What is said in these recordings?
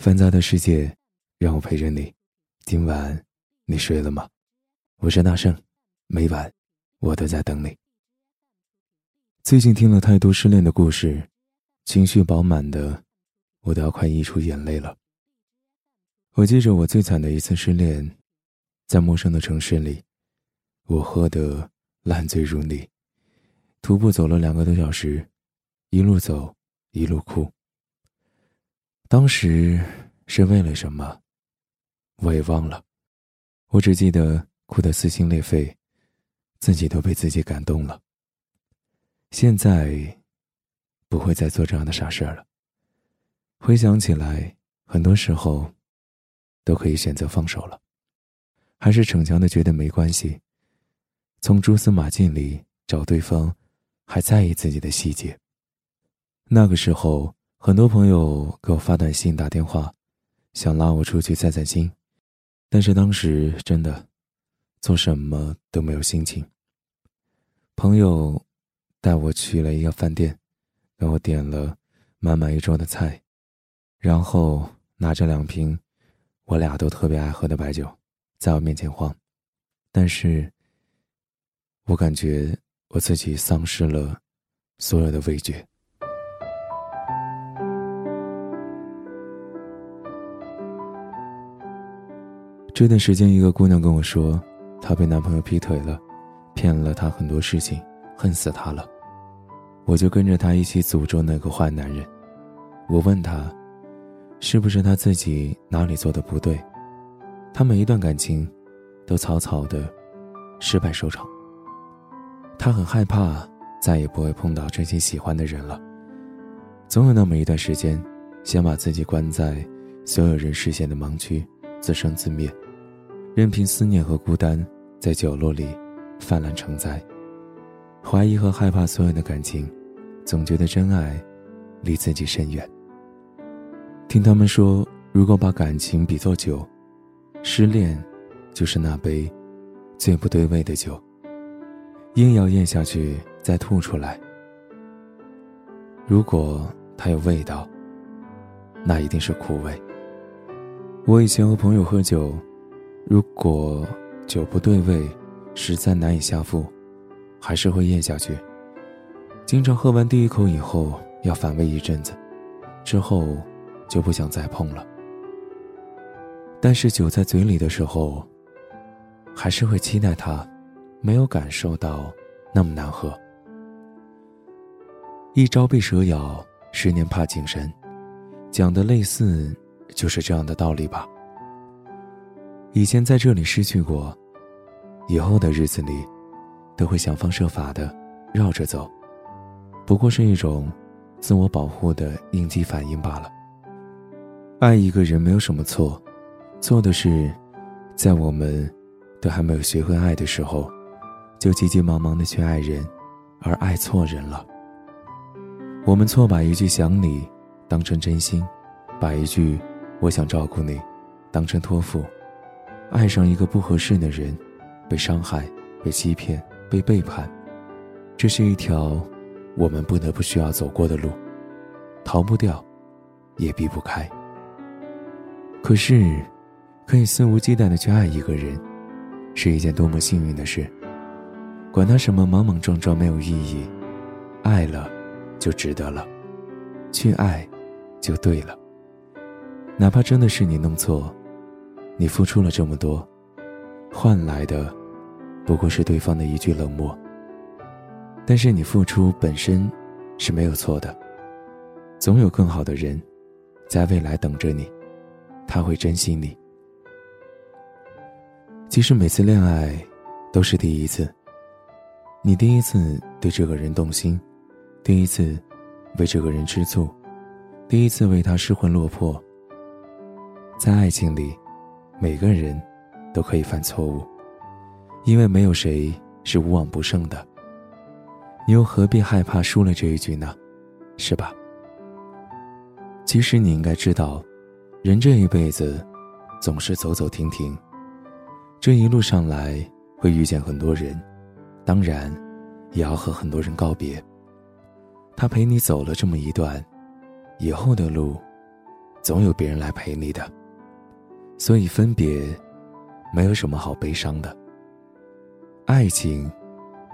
繁杂的世界，让我陪着你。今晚你睡了吗？我是大圣，每晚我都在等你。最近听了太多失恋的故事，情绪饱满的，我都要快溢出眼泪了。我记着我最惨的一次失恋，在陌生的城市里，我喝得烂醉如泥，徒步走了两个多小时，一路走一路哭。当时是为了什么，我也忘了。我只记得哭得撕心裂肺，自己都被自己感动了。现在不会再做这样的傻事儿了。回想起来，很多时候都可以选择放手了，还是逞强的觉得没关系，从蛛丝马迹里找对方还在意自己的细节。那个时候。很多朋友给我发短信、打电话，想拉我出去散散心，但是当时真的做什么都没有心情。朋友带我去了一个饭店，给我点了满满一桌的菜，然后拿着两瓶我俩都特别爱喝的白酒，在我面前晃，但是我感觉我自己丧失了所有的味觉。这段时间，一个姑娘跟我说，她被男朋友劈腿了，骗了她很多事情，恨死她了。我就跟着她一起诅咒那个坏男人。我问她，是不是她自己哪里做的不对？她每一段感情，都草草的失败收场。她很害怕再也不会碰到真心喜欢的人了。总有那么一段时间，想把自己关在所有人视线的盲区，自生自灭。任凭思念和孤单在角落里泛滥成灾，怀疑和害怕所有的感情，总觉得真爱离自己甚远。听他们说，如果把感情比作酒，失恋就是那杯最不对味的酒，硬要咽下去再吐出来。如果它有味道，那一定是苦味。我以前和朋友喝酒。如果酒不对味，实在难以下腹，还是会咽下去。经常喝完第一口以后要反胃一阵子，之后就不想再碰了。但是酒在嘴里的时候，还是会期待它，没有感受到那么难喝。一朝被蛇咬，十年怕井绳，讲的类似就是这样的道理吧。以前在这里失去过，以后的日子里，都会想方设法的绕着走，不过是一种自我保护的应激反应罢了。爱一个人没有什么错，错的是，在我们都还没有学会爱的时候，就急急忙忙的去爱人，而爱错人了。我们错把一句想你当成真心，把一句我想照顾你当成托付。爱上一个不合适的人，被伤害、被欺骗、被背叛，这是一条我们不得不需要走过的路，逃不掉，也避不开。可是，可以肆无忌惮的去爱一个人，是一件多么幸运的事。管他什么莽莽撞撞没有意义，爱了，就值得了，去爱，就对了。哪怕真的是你弄错。你付出了这么多，换来的不过是对方的一句冷漠。但是你付出本身是没有错的，总有更好的人在未来等着你，他会珍惜你。其实每次恋爱都是第一次，你第一次对这个人动心，第一次为这个人吃醋，第一次为他失魂落魄。在爱情里。每个人都可以犯错误，因为没有谁是无往不胜的。你又何必害怕输了这一局呢？是吧？其实你应该知道，人这一辈子总是走走停停，这一路上来会遇见很多人，当然也要和很多人告别。他陪你走了这么一段，以后的路总有别人来陪你的，所以分别没有什么好悲伤的。爱情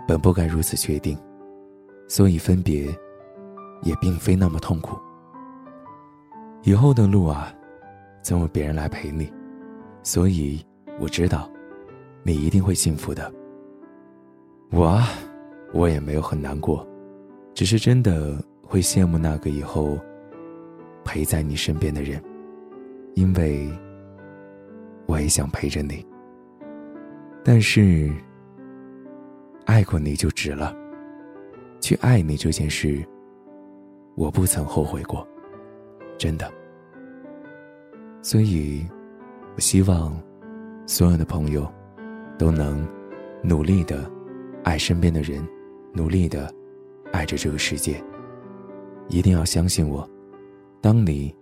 本不该如此确定，所以分别也并非那么痛苦。以后的路啊，总有别人来陪你，所以我知道你一定会幸福的。我啊，我也没有很难过，只是真的会羡慕那个以后陪在你身边的人，因为我也想陪着你。但是，爱过你就值了，去爱你这件事，我不曾后悔过，真的。所以，我希望所有的朋友都能努力的。爱身边的人，努力的爱着这个世界。一定要相信我，当你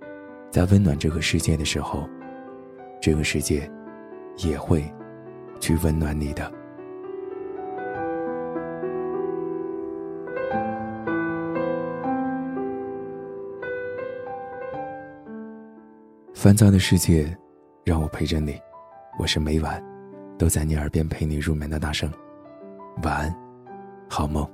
在温暖这个世界的时候，这个世界也会去温暖你的。烦躁的世界，让我陪着你。我是每晚都在你耳边陪你入眠的大圣。晚安，好梦。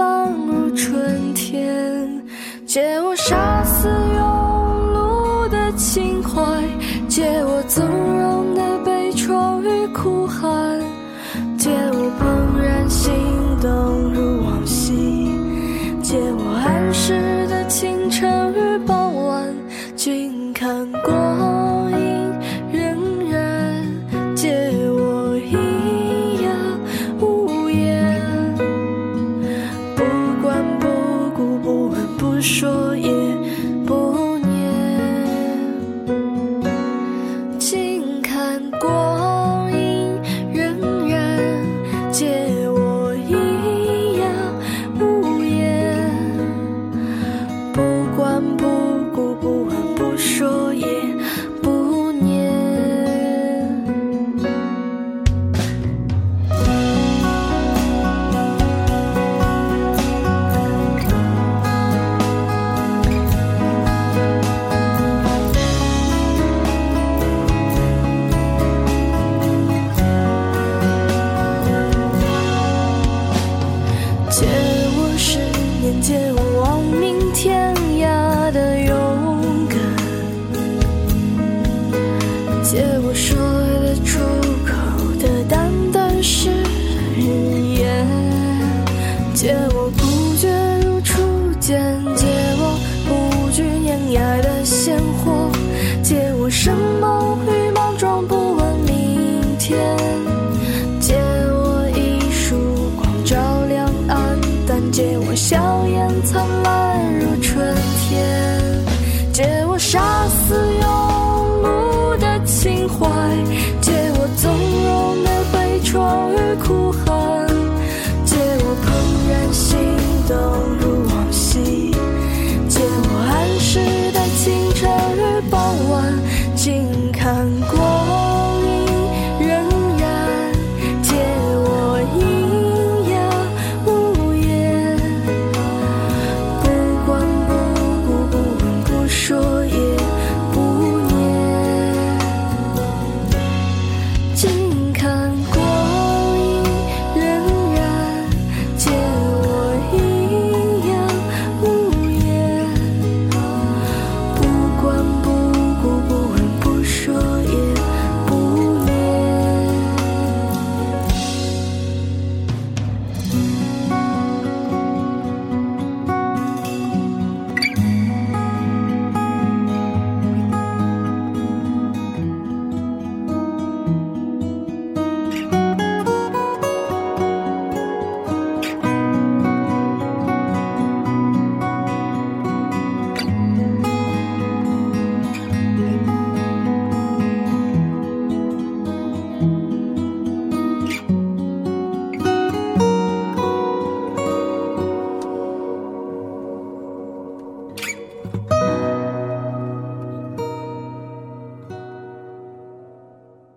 借我杀死庸碌的情怀，借我纵容的悲怆与苦